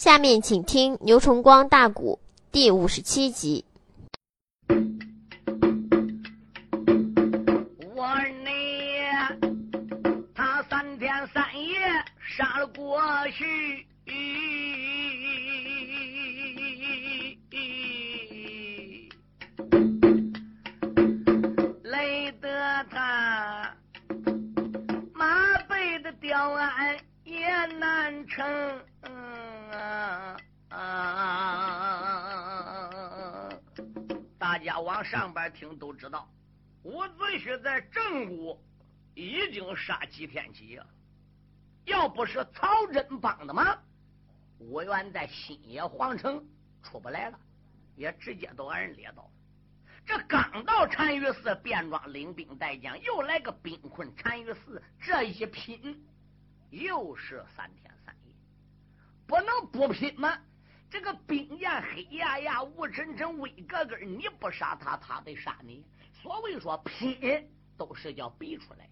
下面请听牛崇光大鼓第五十七集。我你他三天三夜杀了过去，累得他马背的吊鞍也难成。往上边听都知道，伍子胥在正午已经杀几天几夜，要不是曹真帮的忙，伍元在新野皇城出不来了，也直接都让人猎到。这刚到单于寺，便装领兵带将，又来个兵困单于寺，这一拼又是三天三夜，不能不拼吗？这个兵焰黑压压、乌沉沉、威格格，你不杀他，他得杀你。所谓说拼，都是叫比出来，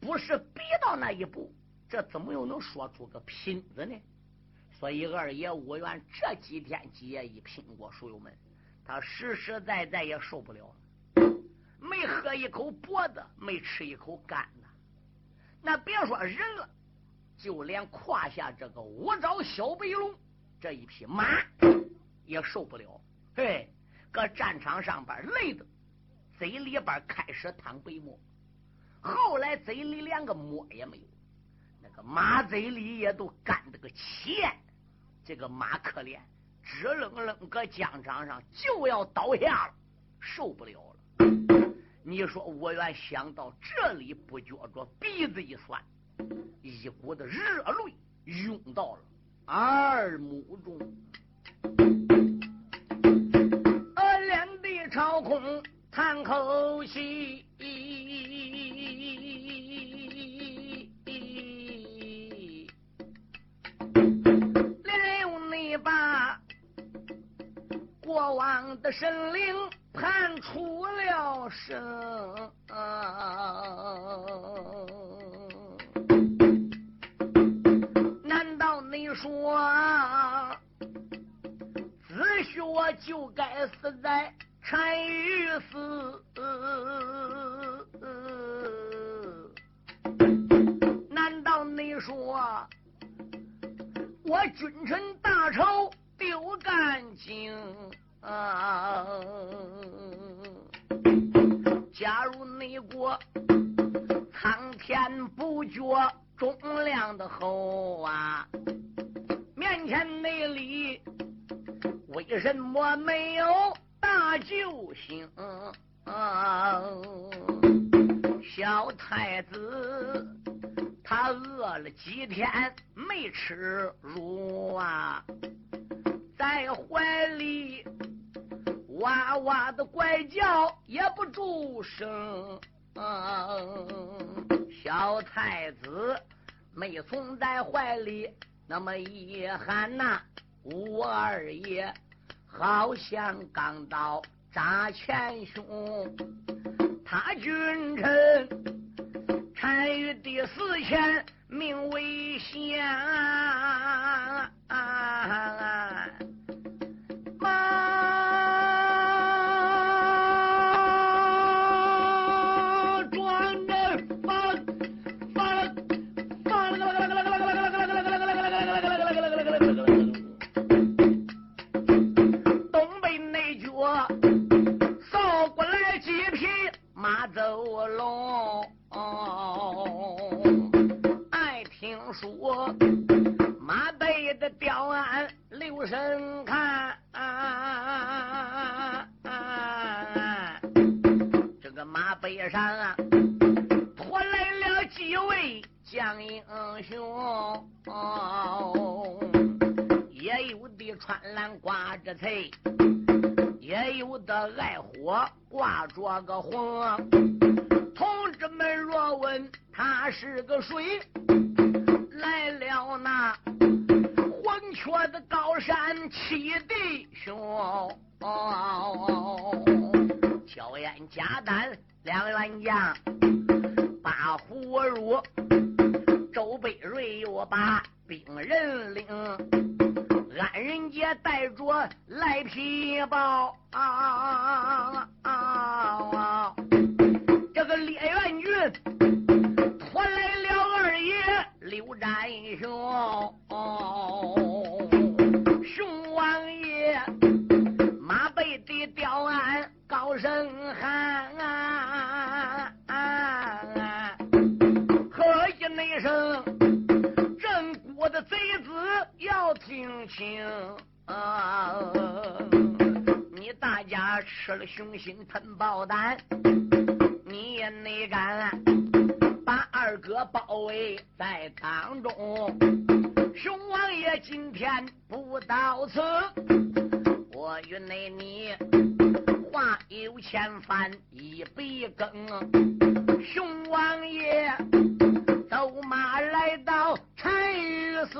不是比到那一步，这怎么又能说出个拼字呢？所以二爷武元这几天几夜一拼过，书友们，他实实在在也受不了了，没喝一口脖子，没吃一口干的，那别说人了，就连胯下这个五爪小白龙。这一匹马也受不了，嘿，搁战场上边累的，嘴里边开始淌白沫，后来嘴里连个沫也没有，那个马嘴里也都干得个钱。这个马可怜，直愣愣搁疆场上就要倒下了，受不了了。你说我原想到这里，不觉着鼻子一酸，一股的热泪涌到了。二目中，呃，两地朝空叹口气，连你把过往的神灵判出了声。说，子胥就该死在单于寺。难道你说我君臣大仇丢干净？啊？假如你国苍天不绝忠良的后啊！面前内里为什么没有大救星？小太子他饿了几天没吃乳啊，在怀里哇哇的怪叫也不住声。小太子没从在怀里。那么一喊呐，吴二爷好像刚到扎前胸，他君臣臣于第四前命危险。周贝声喊，喝一声，镇国的贼子要听清。啊！你大家吃了雄心吞豹胆，你也没敢把二哥包围在当中。熊王爷今天不到此，我与内你有千帆一杯羹，熊王爷走马来到柴市，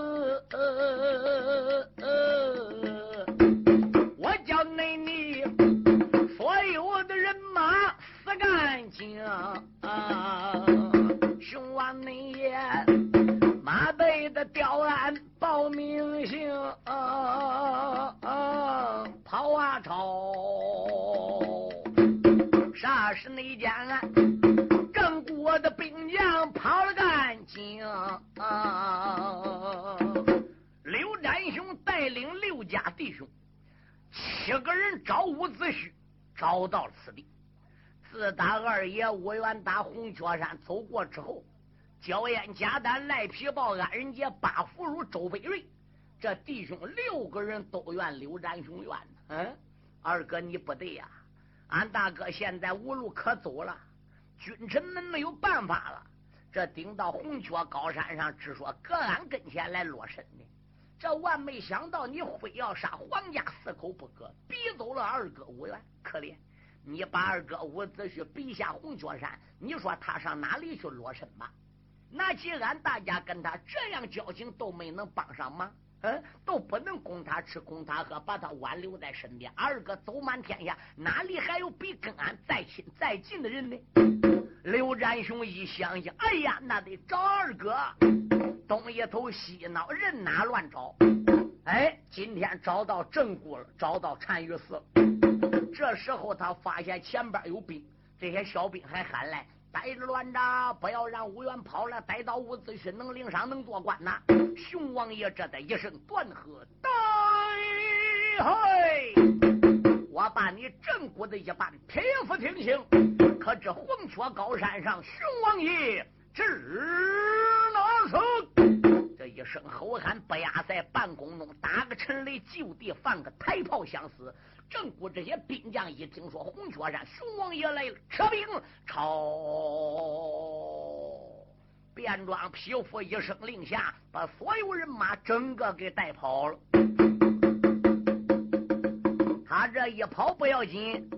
我叫内你所有的人马死干净，熊王内爷。的吊鞍报名姓，跑啊跑，霎时那间郑国的兵将跑了干净，刘占雄带领六家弟兄七个人找伍子胥，找到了此地。自打二爷吴元打红雀山走过之后，焦烟、贾丹、赖皮豹、安仁杰、八福如、周北瑞，这弟兄六个人都怨刘占雄冤。嗯，二哥你不对呀，俺大哥现在无路可走了，君臣们没有办法了，这顶到红雀高山上，只说搁俺跟前来落身的。这万没想到，你非要杀皇家四口不可，逼走了二哥吴元，可怜。你把二哥伍子胥逼下红雀山，你说他上哪里去落身吧？那既然大家跟他这样交情，都没能帮上忙，嗯，都不能供他吃供他喝，把他挽留在身边。二哥走满天下，哪里还有比跟俺再亲再近的人呢？刘占雄一想想，哎呀，那得找二哥，东一头西一脑，人哪乱找？哎，今天找到正骨了，找到单于寺。这时候他发现前边有兵，这些小兵还喊来：“待着乱着，不要让吴元跑了。待到伍子胥能领赏，能做官呐。”熊王爷这的一声断喝：“呆嘿！我把你正骨的一半匹夫听清。可这黄雀高山上，熊王爷指哪手？一声吼喊，不压在半空中，打个沉雷，就地放个抬炮相思。正骨这些兵将一听说红雀山熊王爷来了，撤兵朝便装匹夫一声令下，把所有人马整个给带跑了。他这一跑不要紧，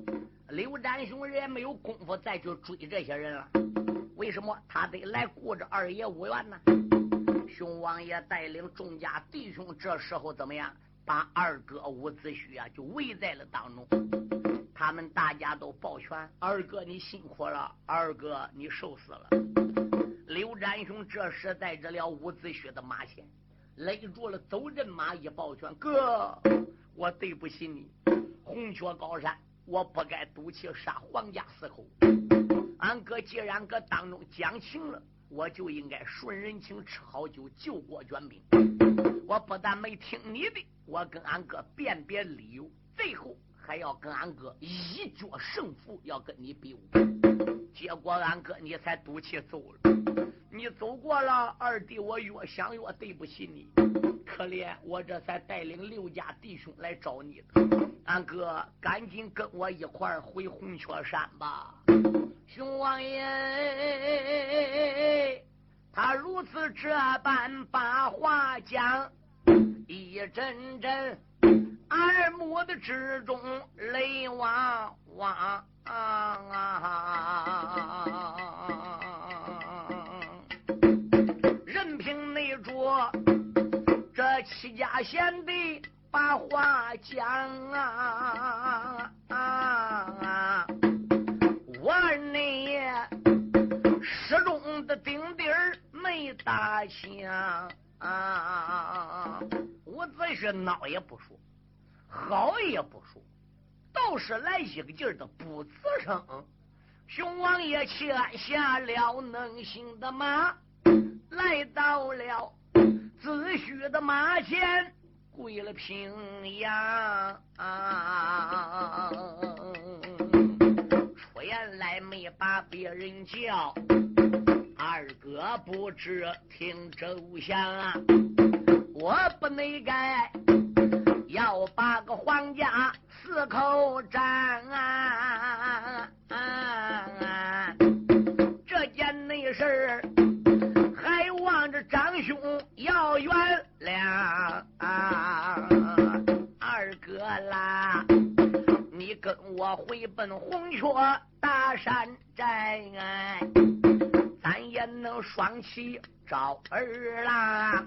刘占雄也没有功夫再去追这些人了。为什么？他得来顾着二爷五元呢？熊王爷带领众家弟兄，这时候怎么样？把二哥伍子胥啊，就围在了当中。他们大家都抱拳：“二哥你辛苦了，二哥你受死了。”刘占雄这时带着了伍子胥的马前，勒住了走人马，一抱拳：“哥，我对不起你。红雀高山，我不该赌气杀皇家四口。俺哥既然搁当中讲情了，我就应该顺人情，吃好酒，救国捐兵。我不但没听你的。”我跟俺哥辨别理由，最后还要跟俺哥一决胜负，要跟你比武。结果俺哥你才赌气走了，你走过了，二弟我越想越对不起你，可怜我这才带领六家弟兄来找你的。俺哥赶紧跟我一块儿回红雀山吧。熊王爷，如此这般把话讲。一阵阵耳目的之中泪汪汪，任凭那着这七家贤弟把话讲啊，我内的顶顶没打响。啊！伍伍子胥孬也不说，好也不说，都是来一个劲儿的不吱声。熊王爷牵下了能行的马，来到了子胥的马前，跪了平阳。出言来没把别人叫，二哥不知听周详啊，我不内该要把个皇家四口斩啊！这件内事还望着长兄要原谅二哥啦！你跟我回奔红雀大山寨，咱也能双旗招儿郎，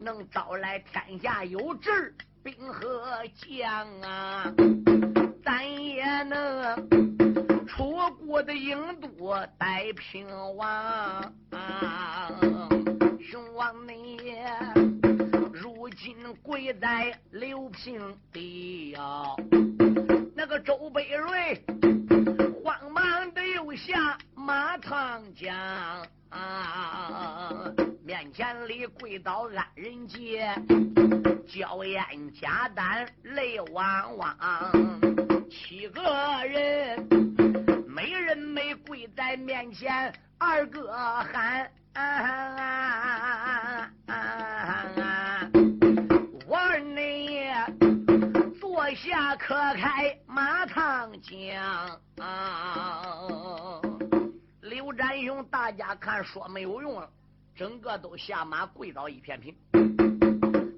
能招来天下有志兵和将啊，咱也能出国的郢都待平王啊。雄王你如今跪在刘平地呀，那个周北瑞忙的又下马长江。啊！面前里跪倒安仁杰，娇艳加丹泪汪汪，七个人没人没跪在面前，二哥喊：我下可开马堂讲。刘占雄，大家看说没有用了，整个都下马跪倒一片平。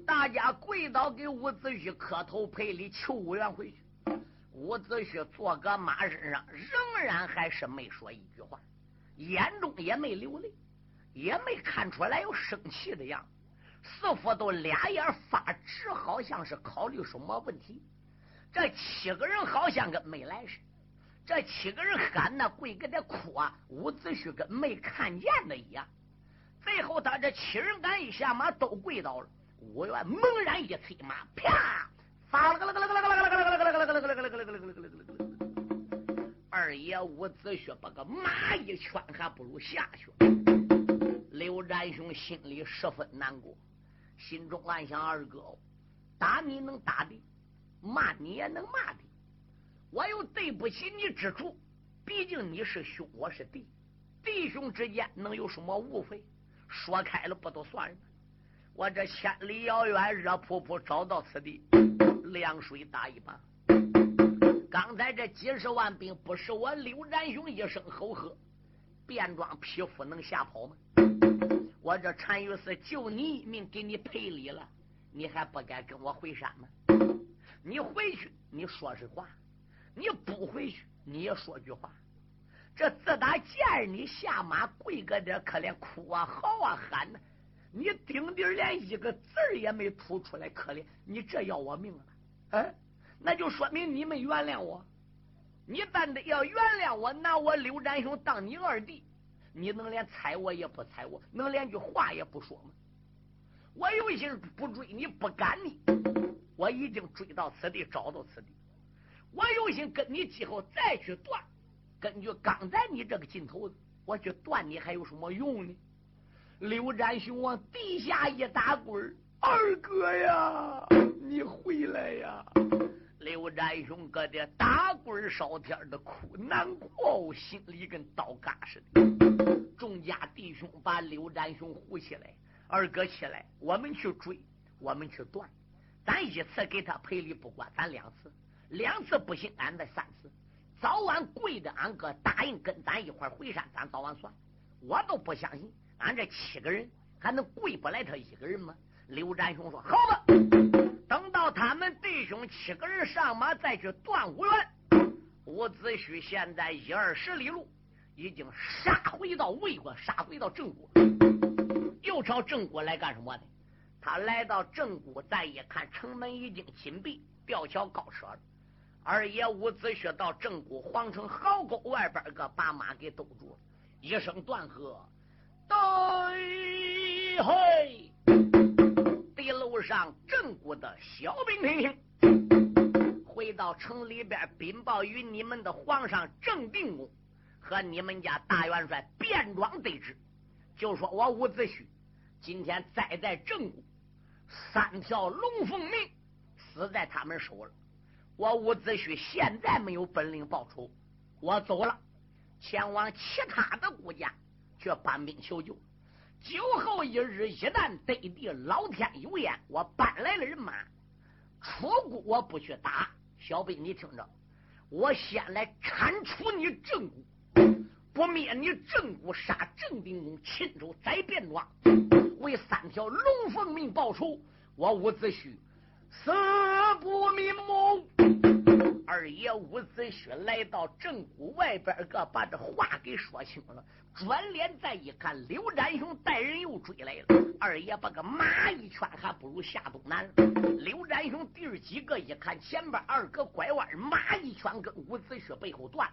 大家跪倒给伍子胥磕头赔礼求五元回去。伍子胥坐搁马身上，仍然还是没说一句话，眼中也没流泪，也没看出来有生气的样子，似乎都俩眼发直，好像是考虑什么问题。这七个人好像跟没来似的。这七个人喊呐，跪给他哭啊！伍子胥跟没看见的一样。最后，他这七人赶一下马，都跪倒了。伍员猛然一催马，啪！二爷伍子胥把个马一圈，还不如下去。刘占雄心里十分难过，心中暗想：二哥，打你能打的，骂你也能骂的。我有对不起你之处，毕竟你是兄，我是弟，弟兄之间能有什么误会？说开了不都算了？我这千里遥远，热扑扑找到此地，凉水打一把。刚才这几十万兵，不是我刘占雄一声吼喝，便装匹夫能吓跑吗？我这单于是救你一命，给你赔礼了，你还不该跟我回山吗？你回去，你说实话。你不回去，你也说句话。这自打见你下马跪个这，可怜哭啊、嚎啊、喊呢，你顶顶连一个字也没吐出来，可怜你这要我命了，哎，那就说明你没原谅我。你但得要原谅我，拿我刘占雄当你二弟，你能连睬我也不睬我，能连句话也不说吗？我有心不追你，不赶你，我已经追到此地，找到此地。我有心跟你今后再去断，根据刚才你这个劲头子，我去断你还有什么用呢？刘占雄往地下一打滚二哥呀，你回来呀！刘占雄搁这打滚烧天的哭难过，心里跟刀割似的。众家弟兄把刘占雄扶起来，二哥起来，我们去追，我们去断，咱一次给他赔礼不管，咱两次。两次不行，俺再三次，早晚跪着。俺哥答应跟咱一块回山，咱早晚算。我都不相信，俺这七个人还能跪不来他一个人吗？刘占雄说：“好吧，等到他们弟兄七个人上马，再去断五原。伍子胥现在一二十里路，已经杀回到魏国，杀回到郑国，又朝郑国来干什么的？他来到郑国，再一看，城门已经紧闭，吊桥高设了。”二爷伍子胥到正谷皇城壕沟外边，个把马给兜住了，一声断喝：“对嘿！”地路路上正骨的小兵听听，回到城里边禀报与你们的皇上郑定公和你们家大元帅便装对峙，就说我伍子胥今天栽在正骨，三条龙凤命死在他们手了。我伍子胥现在没有本领报仇，我走了，前往其他的国家去搬兵求救。酒后一日，一旦得地，老天有眼，我搬来了人马。出谷我不去打，小兵你听着，我先来铲除你正骨，我灭你郑国，杀郑定公，亲手宰便庄，为三条龙凤命报仇。我伍子胥死不瞑目。二爷伍子胥来到正骨外边个，把这话给说清了。转脸再一看，刘占雄带人又追来了。二爷把个马一圈，还不如下东南。刘占雄弟儿几个一看前边二哥拐弯，马一圈跟伍子胥背后断。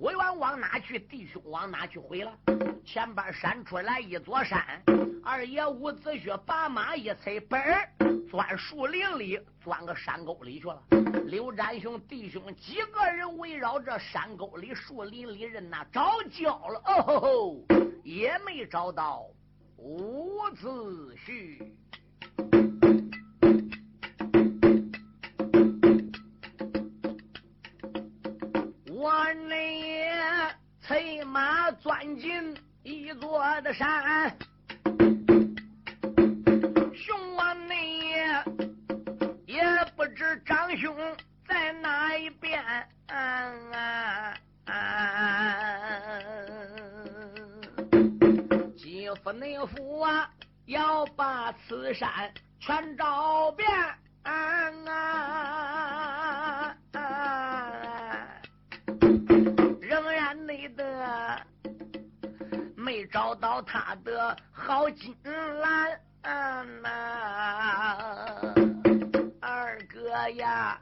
我员往哪去？弟兄往哪去？回了。前边闪出来一座山。二爷伍子胥把马一踩，嘣儿钻树林里，钻个山沟里去了。刘占雄弟兄几个人围绕着山沟里、树林里人呐找焦了，哦吼吼，也没找到伍子胥。我那催马钻进一座的山。张兄在哪一边？几夫内夫啊，要把此山全找遍。仍然内的没找到他的好金兰。啊哎呀，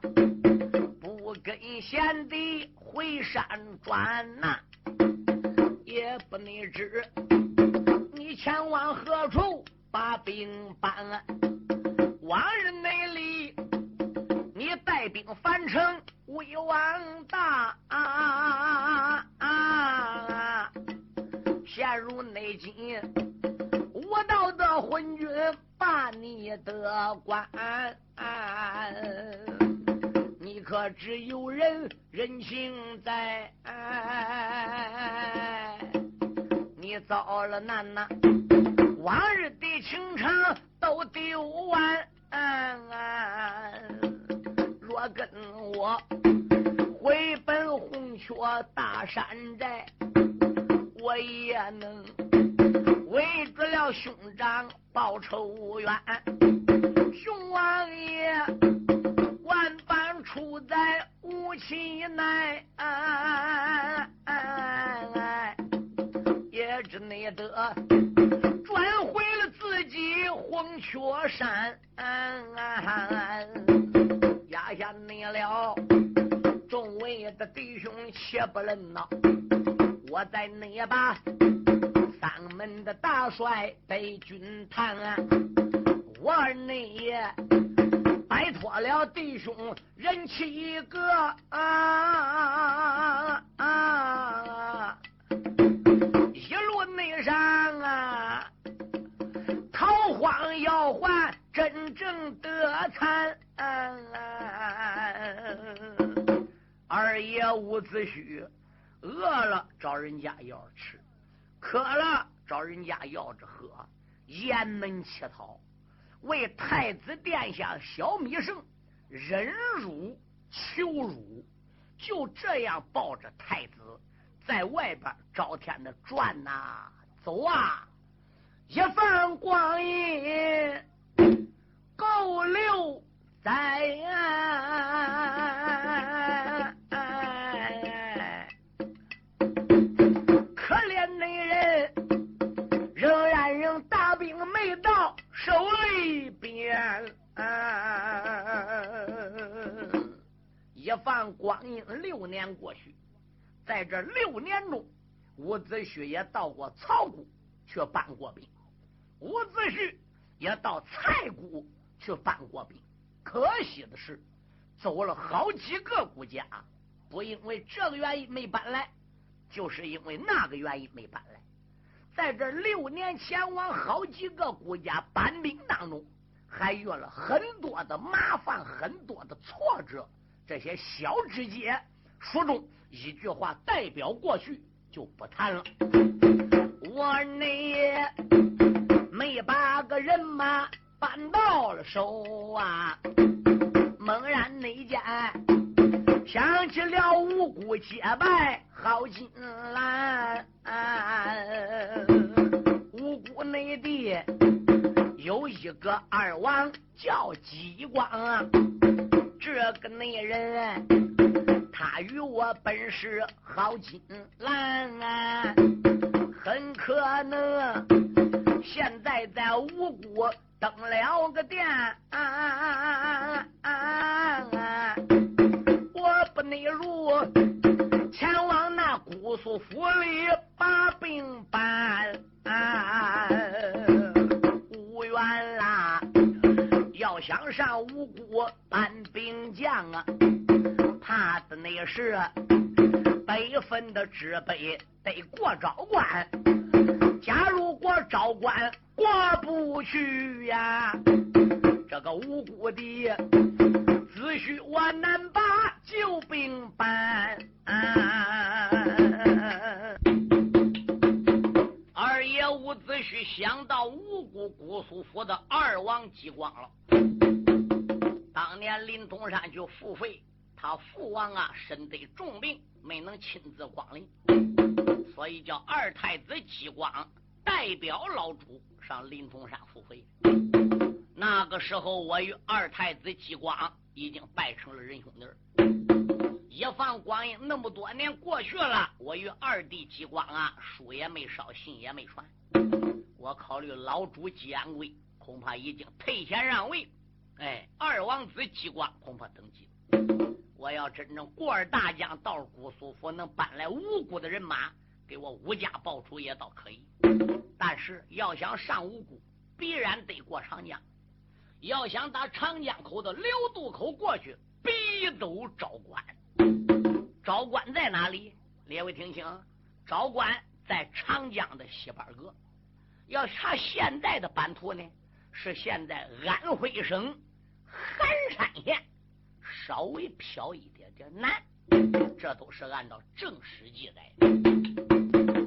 不跟贤弟回山转呐，也不能知你前往何处把兵搬。往日内里，你带兵返城威望大啊，陷入内境，我道的昏君把你的官。你可知有人人情在？你遭了难呐！往日的情长都丢完。若跟我回奔红雀大山寨，我也能为得了兄长报仇冤。熊王爷万般出在无期内，也只内得转回了自己黄雀山，压下你了。众位的弟兄且不论呐，我在内把三门的大帅北军探。我二内爷摆脱了弟兄人气一个啊啊！一路内上啊，逃荒要还真正得惨。二爷伍子胥饿了找人家要吃，渴了找人家要着喝，雁门乞讨。为太子殿下小米生忍辱求辱，就这样抱着太子在外边朝天的转呐走啊，一番光阴够留在。手里边，一放光阴六年过去，在这六年中，伍子胥也到过曹谷去搬过兵，伍子胥也到蔡谷去搬过兵。可惜的是，走了好几个国家，不因为这个原因没搬来，就是因为那个原因没搬来。在这六年前往好几个国家搬兵当中，还遇了很多的麻烦，很多的挫折。这些小枝节，书中一句话代表过去，就不谈了。我呢，没把个人马搬到了手啊，猛然内间想起了五谷结拜好金兰，五谷内地有一个二王叫激光。这个内人，他与我本是好金兰啊，很可能现在在五谷登了个殿！内如前往那姑苏府里把兵办。想上五谷搬兵将啊，怕的那是北分的知北得过昭关。假如过昭关过不去呀，这个无辜的只需我难把救兵搬。二爷伍子胥想到无辜姑苏府的二王激光了。当年林东山去赴会，他父王啊身得重病，没能亲自光临，所以叫二太子激光代表老主上林东山赴会。那个时候，我与二太子激光已经拜成了仁兄弟。一放光阴那么多年过去了，我与二弟激光啊，书也没烧，信也没传。我考虑老主姬安贵恐怕已经退贤让位。哎，二王子激光恐怕登基。我要真正过儿大将到姑苏府，能搬来五谷的人马，给我吴家报仇也倒可以。但是要想上五谷，必然得过长江。要想打长江口的流渡口过去，必走昭关。昭关在哪里？列位听清，昭关在长江的西边个。要查现在的版图呢？是现在安徽省含山县，稍微飘一点点南，这都是按照正史记载的。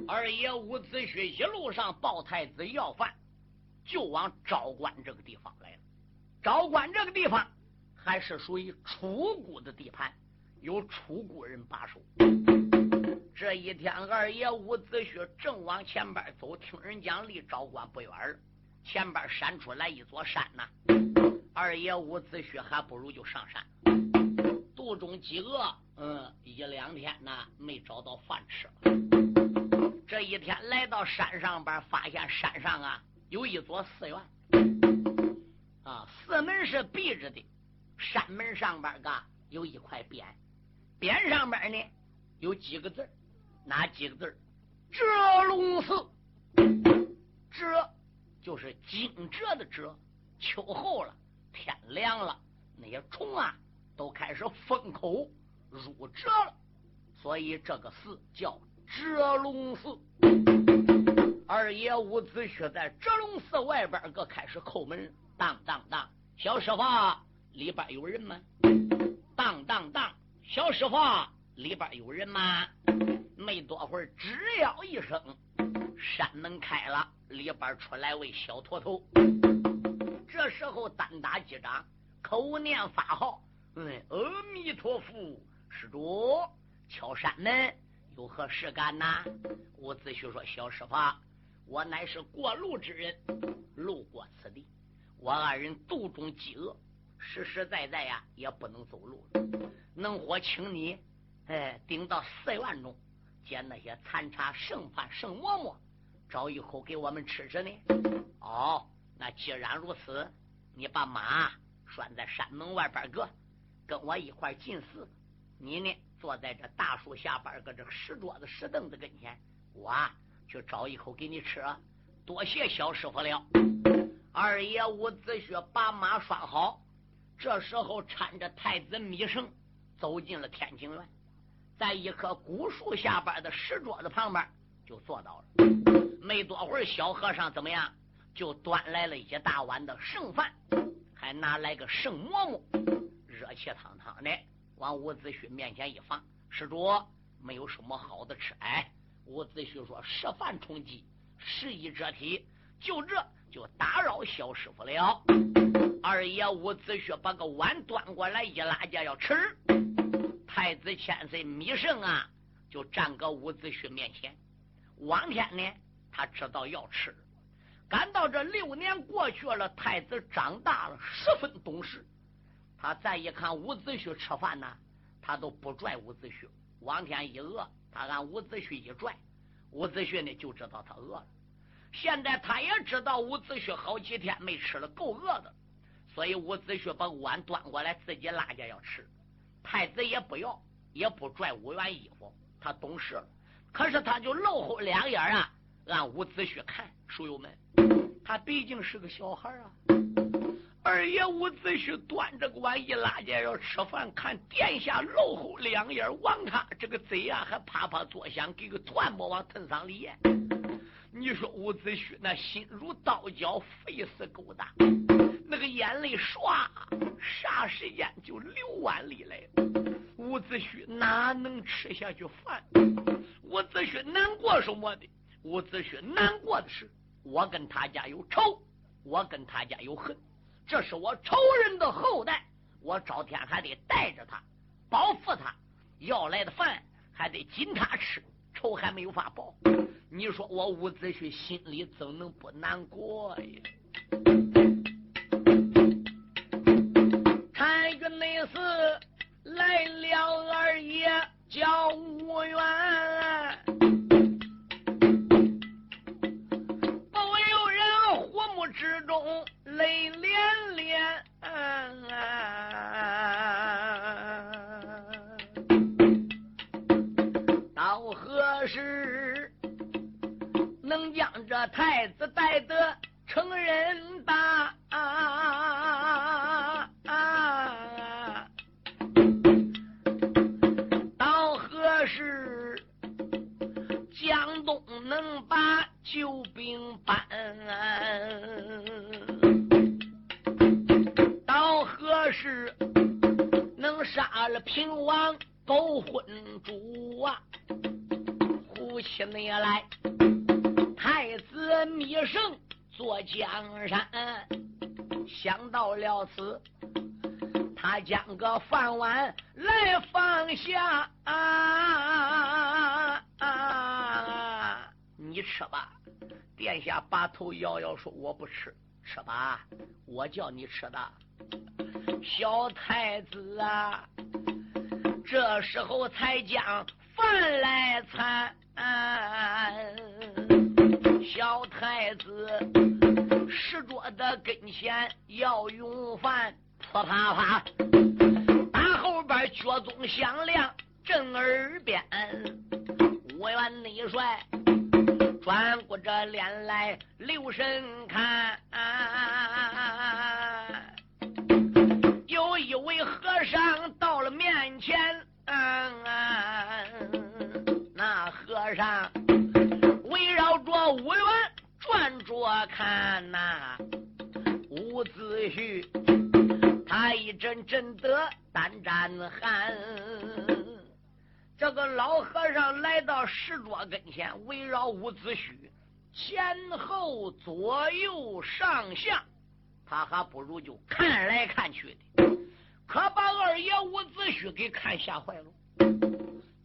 二爷伍子胥一路上抱太子要饭，就往昭关这个地方来了。昭关这个地方还是属于楚国的地盘，有楚国人把守。这一天，二爷伍子胥正往前边走，听人讲离昭关不远了。前边闪出来一座山呐，二爷伍子胥还不如就上山。肚中饥饿，嗯，一两天呢没找到饭吃。这一天来到山上边，发现山上啊有一座寺院，啊，寺门是闭着的，山门上边嘎有一块匾，匾上边呢有几个字哪几个字遮龙寺，遮。就是惊蛰的蛰，秋后了，天凉了，那些虫啊都开始封口入蛰了，所以这个寺叫遮龙寺。二爷伍子胥在蛰龙寺外边个开始叩门，当当当，小师傅里边有人吗？当当当，小师傅里边有人吗？没多会儿，只要一声。山门开了，里边出来位小驼头。这时候单打击掌，口念法号：“嗯，阿弥陀佛，施主，敲山门，有何事干呐？”伍子胥说：“小师傅，我乃是过路之人，路过此地，我二人肚中饥饿，实实在在呀，也不能走路了，能否请你，哎，顶到寺院中，捡那些残茶剩饭剩馍馍。”找一口给我们吃吃呢。哦，那既然如此，你把马拴在山门外边个，跟我一块进寺。你呢，坐在这大树下边搁这石桌子、石凳子跟前，我去找一口给你吃。多谢小师傅了。二爷伍子胥把马拴好，这时候搀着太子米生走进了天井院，在一棵古树下边的石桌子旁边就坐到了。没多会儿，小和尚怎么样？就端来了一大碗的剩饭，还拿来个剩馍馍，热气腾腾的，往伍子胥面前一放。施主，没有什么好的吃。哎，伍子胥说：“食饭充饥，食衣遮体，就这。”就打扰小师傅了。二爷伍子胥把个碗端过来，一拉架要吃。太子千岁米胜啊，就站搁伍子胥面前。王天呢，他知道要吃。赶到这六年过去了，太子长大了，十分懂事。他再一看伍子胥吃饭呢，他都不拽伍子胥。王天一饿，他按伍子胥一拽，伍子胥呢就知道他饿了。现在他也知道伍子胥好几天没吃了，够饿的，所以伍子胥把碗端过来，自己拉家要吃。太子也不要，也不拽五元衣服，他懂事了。可是他就露后两眼啊，让伍子胥看。书友们，他毕竟是个小孩啊。二爷伍子胥端着个碗一拉家要吃饭，看殿下露后两眼望他，这个嘴啊还啪啪作响，给个团沫往 thân 上里咽。你说伍子胥那心如刀绞，肺似狗大，那个眼泪唰，霎时间就流万里来。伍子胥哪能吃下去饭？伍子胥难过什么的？伍子胥难过的是，我跟他家有仇，我跟他家有恨，这是我仇人的后代，我朝天还得带着他，保护他，要来的饭还得紧他吃，仇还没有法报。你说我伍子胥心里怎能不难过呀？参与内侍来了，二爷叫吴元，泪涟涟。到何时？能将这太子带得成人大？平王勾魂主啊？呼起你来！太子芈胜坐江山，想到了此，他将个饭碗来放下。啊啊啊！你吃吧，殿下把头摇摇说：“我不吃，吃吧，我叫你吃的。”小太子啊，这时候才将饭来餐。小太子石桌的跟前要用饭，啪啪啪，打后边脚踪响亮震耳边。五员内帅转过这脸来留神看，有一位和尚到了面前，嗯那和尚。围绕着五元转着看呐，伍子胥他一阵阵的胆战寒。这个老和尚来到石桌跟前，围绕伍子胥前后左右上下，他还不如就看来看去的，可把二爷伍子胥给看吓坏了。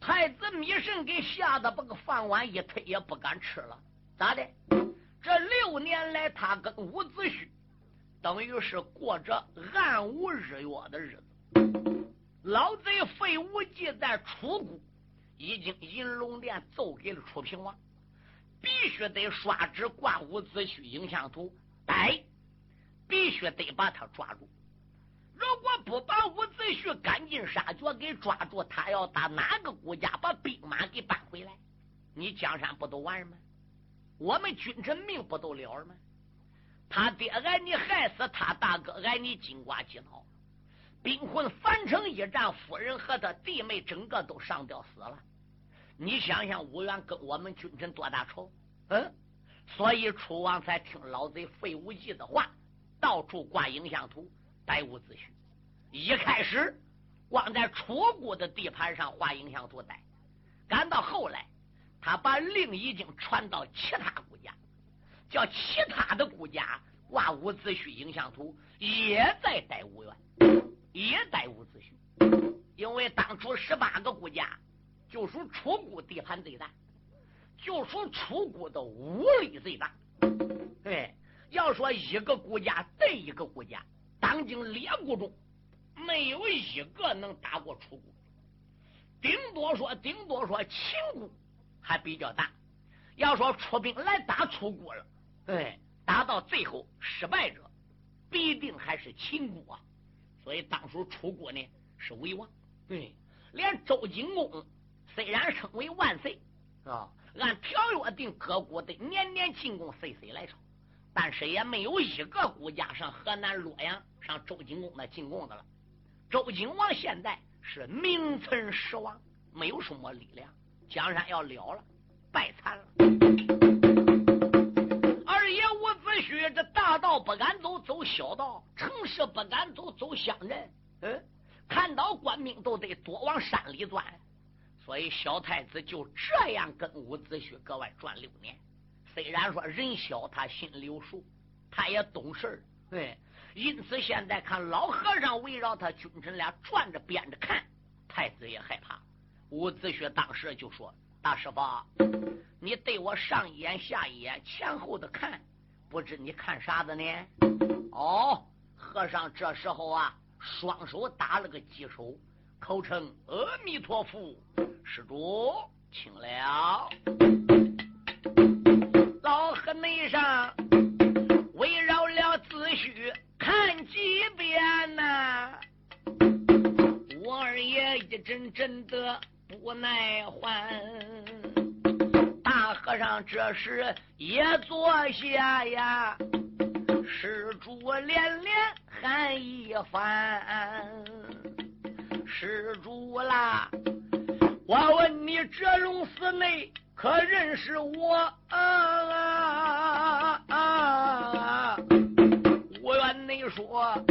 太子芈胜给吓得把个饭碗一推，也不敢吃了。咋的？这六年来，他跟伍子胥等于是过着暗无日月的日子。老贼费无忌在楚国已经银龙殿奏给了楚平王，必须得刷纸挂伍子胥影像图，逮，必须得把他抓住。如果不把伍子胥赶尽杀绝给抓住，他要打哪个国家把兵马给搬回来？你江山不都完了吗？我们君臣命不都了了吗？他爹挨你害死，他大哥挨你金瓜击倒，兵魂樊城一战，夫人和他弟妹整个都上吊死了。你想想，吴元跟我们君臣多大仇？嗯，所以楚王才听老贼费无忌的话，到处挂影像图，逮伍子胥。一开始光在楚国的地盘上画影像图逮，赶到后来，他把令已经传到其他国家。叫其他的国家挂伍子胥影像图，也在逮伍元，也逮伍子胥。因为当初十八个国家，就属楚国地盘最大，就属楚国的武力最大。哎，要说一个国家对一个国家，当今列国中没有一个能打过楚国，顶多说，顶多说秦国还比较大。要说出兵来打楚国了。哎，打到最后失败者，必定还是秦国啊！所以当初楚国呢是为王，对，连周景公虽然称为万岁啊，按条约定各国得年年进贡，岁岁来朝，但是也没有一个国家上河南洛阳上周景公那进贡的了。周景王现在是名存实亡，没有什么力量，江山要了了，败残了。二爷伍子胥这大道不敢走，走小道；城市不敢走，走乡镇。嗯，看到官兵都得多往山里钻，所以小太子就这样跟伍子胥搁外转六年。虽然说人小，他心里有数，他也懂事儿。对，因此现在看老和尚围绕他君臣俩转着编着看，太子也害怕。伍子胥当时就说：“大师傅，你对我上一眼下一眼，前后的看。”不知你看啥子呢？哦，和尚这时候啊，双手打了个稽手，口称阿弥陀佛，施主，请了。老和内上围绕了子虚看几遍呐，我二爷一阵阵的不耐烦。大和尚这时也坐下呀，施主连连喊一番。施主啦，我问你，这龙寺内可认识我？啊你说，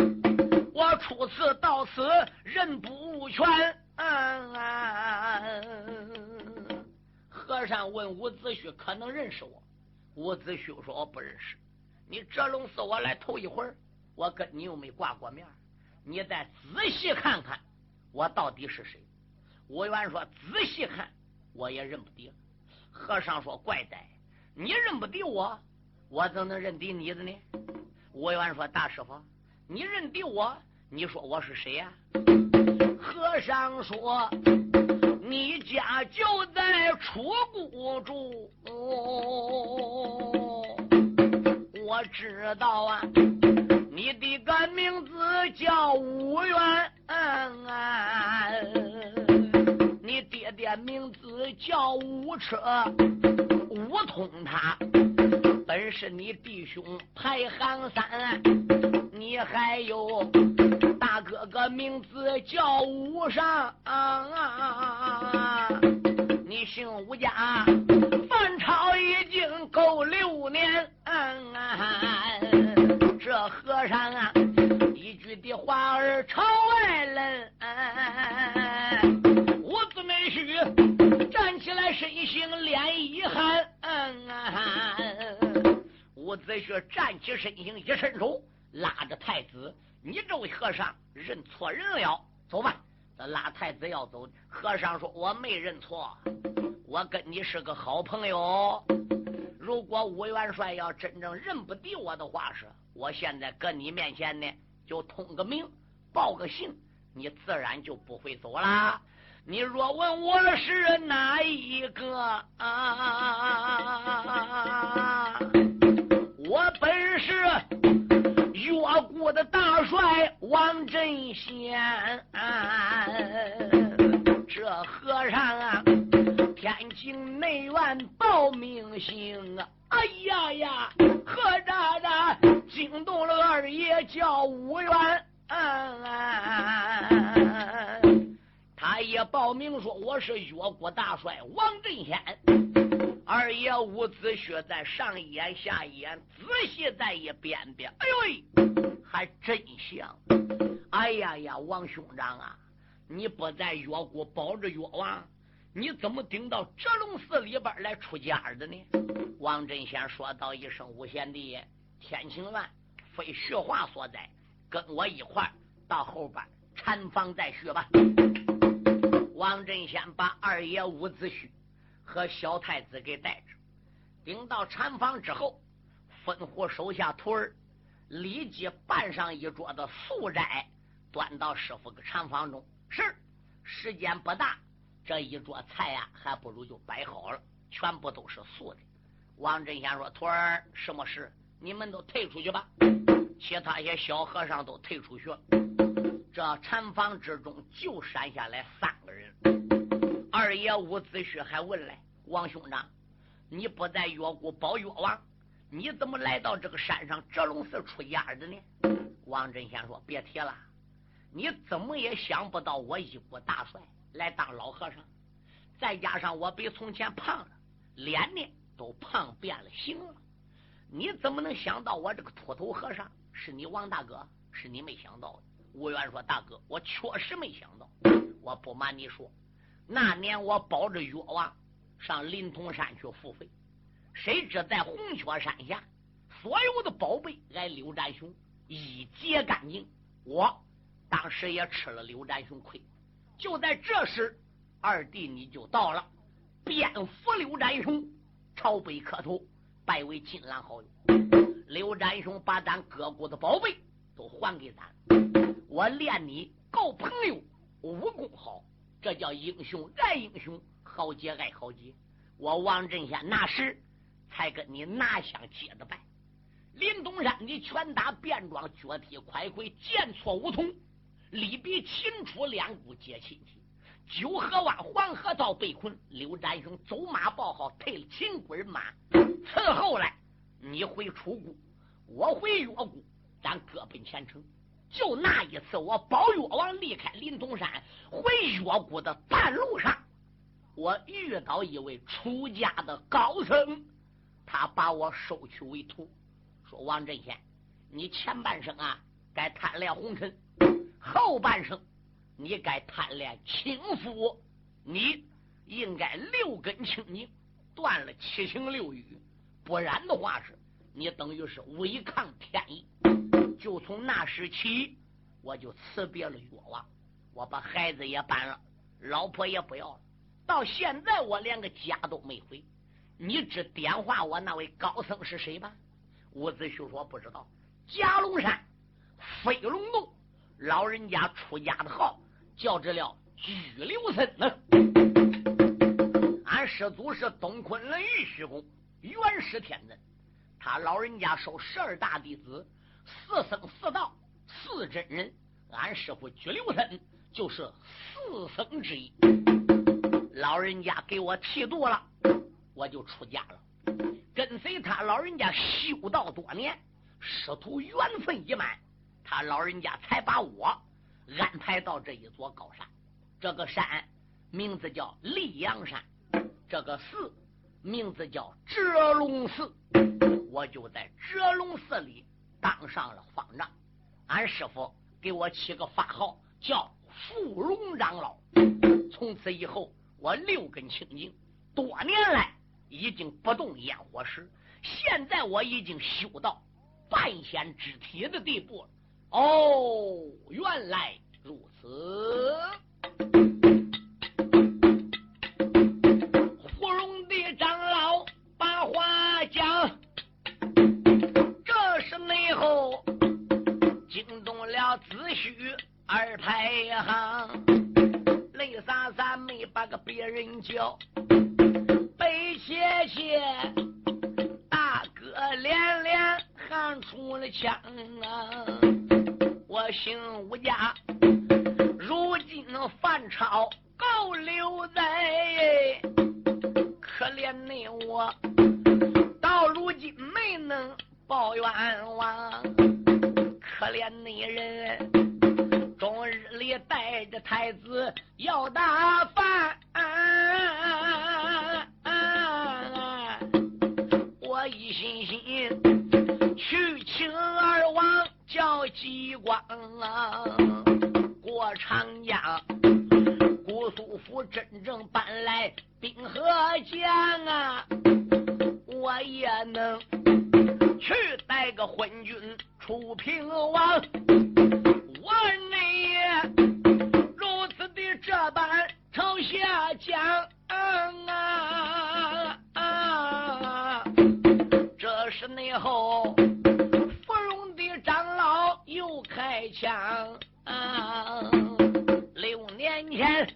我初次到此，认不全。和尚问伍子胥：“可能认识我？”伍子胥说：“我不认识。你这龙寺我来头一回，我跟你又没挂过面，你再仔细看看，我到底是谁？”伍元说：“仔细看，我也认不得。”和尚说：“怪哉，你认不得我，我怎能认得你的呢？”伍元说：“大师傅，你认得我，你说我是谁呀？”和尚说。你家就在楚谷住，我知道啊，你的个名字叫吴元，你爹爹名字叫吴车，吴通他本是你弟兄排行三，你还有。大哥哥名字叫武尚，你姓武家，反朝已经够六年。这和尚啊，一句的话儿朝外人。伍子美婿站起来，身形脸一寒。子胥站起身形，一伸手拉着太子。你这位和尚认错人了，走吧。这拉太子要走，和尚说：“我没认错，我跟你是个好朋友。如果武元帅要真正认不得我的话，是我现在搁你面前呢，就通个名，报个信，你自然就不会走了。你若问我是哪一个啊，我本是。”越国的大帅王振先，这和尚啊，天京内院报名行啊！哎呀呀，何喳喳惊动了二爷叫五元，他也报名说我是越国大帅王振先。二爷伍子胥在上一眼下一眼，仔细再一辨辨，哎呦喂，还真像！哎呀呀，王兄长啊，你不在越国保着越王，你怎么顶到折龙寺里边来出家的呢？王振先说道一声：“五贤弟，天晴院非学话所在，跟我一块到后边禅房再学吧。”王振先把二爷伍子胥。和小太子给带着，顶到禅房之后，吩咐手下徒儿立即办上一桌的素斋，端到师傅个禅房中。是，时间不大，这一桌菜呀，还不如就摆好了，全部都是素的。王振先说：“徒儿，什么事？你们都退出去吧。”其他些小和尚都退出去了。这禅房之中就剩下来三个人。二爷伍子胥还问来：“王兄长，你不在越国保越王，你怎么来到这个山上折龙寺出家的呢？”王振先说：“别提了，你怎么也想不到我一国大帅来当老和尚，再加上我比从前胖了，脸呢都胖变了形了，你怎么能想到我这个秃头和尚是你王大哥？是你没想到的。”吴元说：“大哥，我确实没想到，我不瞒你说。”那年我保着越王上临潼山去付费，谁知在红雀山下，所有的宝贝挨刘占雄一劫干净。我当时也吃了刘占雄亏。就在这时，二弟你就到了，鞭服刘占雄，朝北磕头，拜为金兰好友。刘占雄把咱哥哥的宝贝都还给咱，我练你够朋友，武功好。这叫英雄爱英雄，豪杰爱豪杰。我王振先那时才跟你拿香接的拜。林东山你拳打便装，脚踢快快，剑错梧桐，力比秦楚两股结亲戚。九河湾黄河道被困，刘占雄走马报号，退了秦国人马。此后来你回楚国，我回越国，咱各奔前程。就那一次，我保越王离开临潼山回越国的半路上，我遇到一位出家的高僧，他把我收去为徒，说：“王振先，你前半生啊，该贪恋红尘；后半生，你该贪恋清福。你应该六根清净，断了七情六欲，不然的话是，你等于是违抗天意。”就从那时起，我就辞别了越王，我把孩子也搬了，老婆也不要了。到现在我连个家都没回。你知点化我那位高僧是谁吗？伍子胥说不知道。夹龙山飞龙洞老人家出家的号叫这了拘留僧呢。俺师祖是东昆仑玉虚宫元始天尊，他老人家收十二大弟子。四僧四道四真人，俺师傅拘留僧就是四僧之一。老人家给我剃度了，我就出家了，跟随他老人家修道多年，师徒缘分已满，他老人家才把我安排到这一座高山。这个山名字叫溧阳山，这个寺名字叫折龙寺，我就在折龙寺里。当上了方丈，俺师傅给我起个法号叫富龙长老。从此以后，我六根清净，多年来已经不动烟火石。现在我已经修到半仙之体的地步了。哦，原来如此。子虚二太行，泪洒洒没把个别人叫，悲切切，大哥连连喊出了腔啊！我姓吴家，如今反超高留在，啊，到如今没能报冤枉，可怜那人，终日里带着太子要打饭。我一心心去请二王叫吉光啊，过长江。姑苏府真正搬来兵和将啊，我也能去带个昏君出平王。我内如此的这般朝下讲啊，这是内后芙蓉的长老又开枪啊。六年前，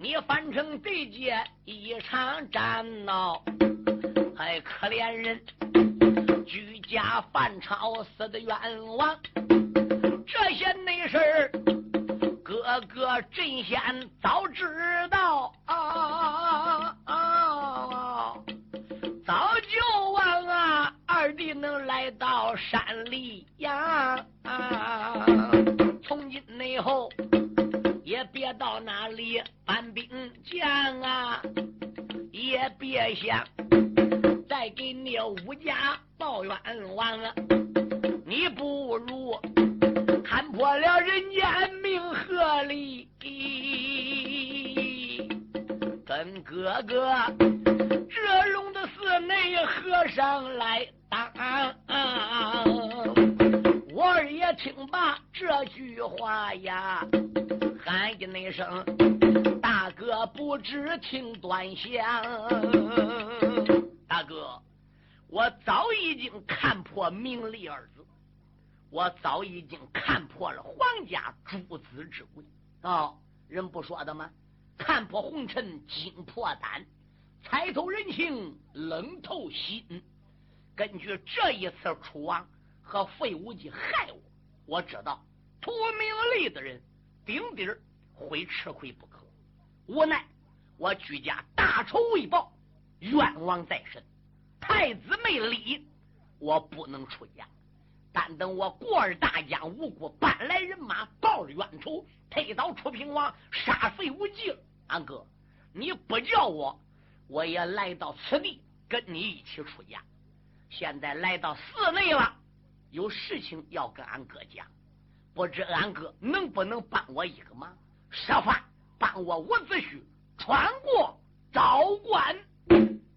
你翻成地界一场战闹，还可怜人居家犯朝死的冤枉。这些内事儿，哥哥真先早知道，啊早就忘啊二弟能来到山里呀。啊从今内后。也别到那里搬兵将啊，也别想再给你武家报冤枉啊！你不如看破了人间名和利，跟哥哥这龙的寺内和尚来当。我儿也听罢这句话呀。喊一那声，大哥不知听端详。大哥，我早已经看破名利二字，我早已经看破了皇家诸子之贵。哦，人不说的吗？看破红尘，惊破胆，猜透人情，冷透心。根据这一次楚王和废武计害我，我知道图名利的人。顶底儿会吃亏不可，无奈我居家大仇未报，冤枉在身，太子没礼，我不能出家。但等我过儿大江无辜搬来人马报了冤仇，推倒楚平王，杀废无忌了。安哥，你不叫我，我也来到此地跟你一起出家。现在来到寺内了，有事情要跟俺哥讲。不知俺哥能不能帮我一个忙，设法帮我伍子胥穿过昭关。Thank you.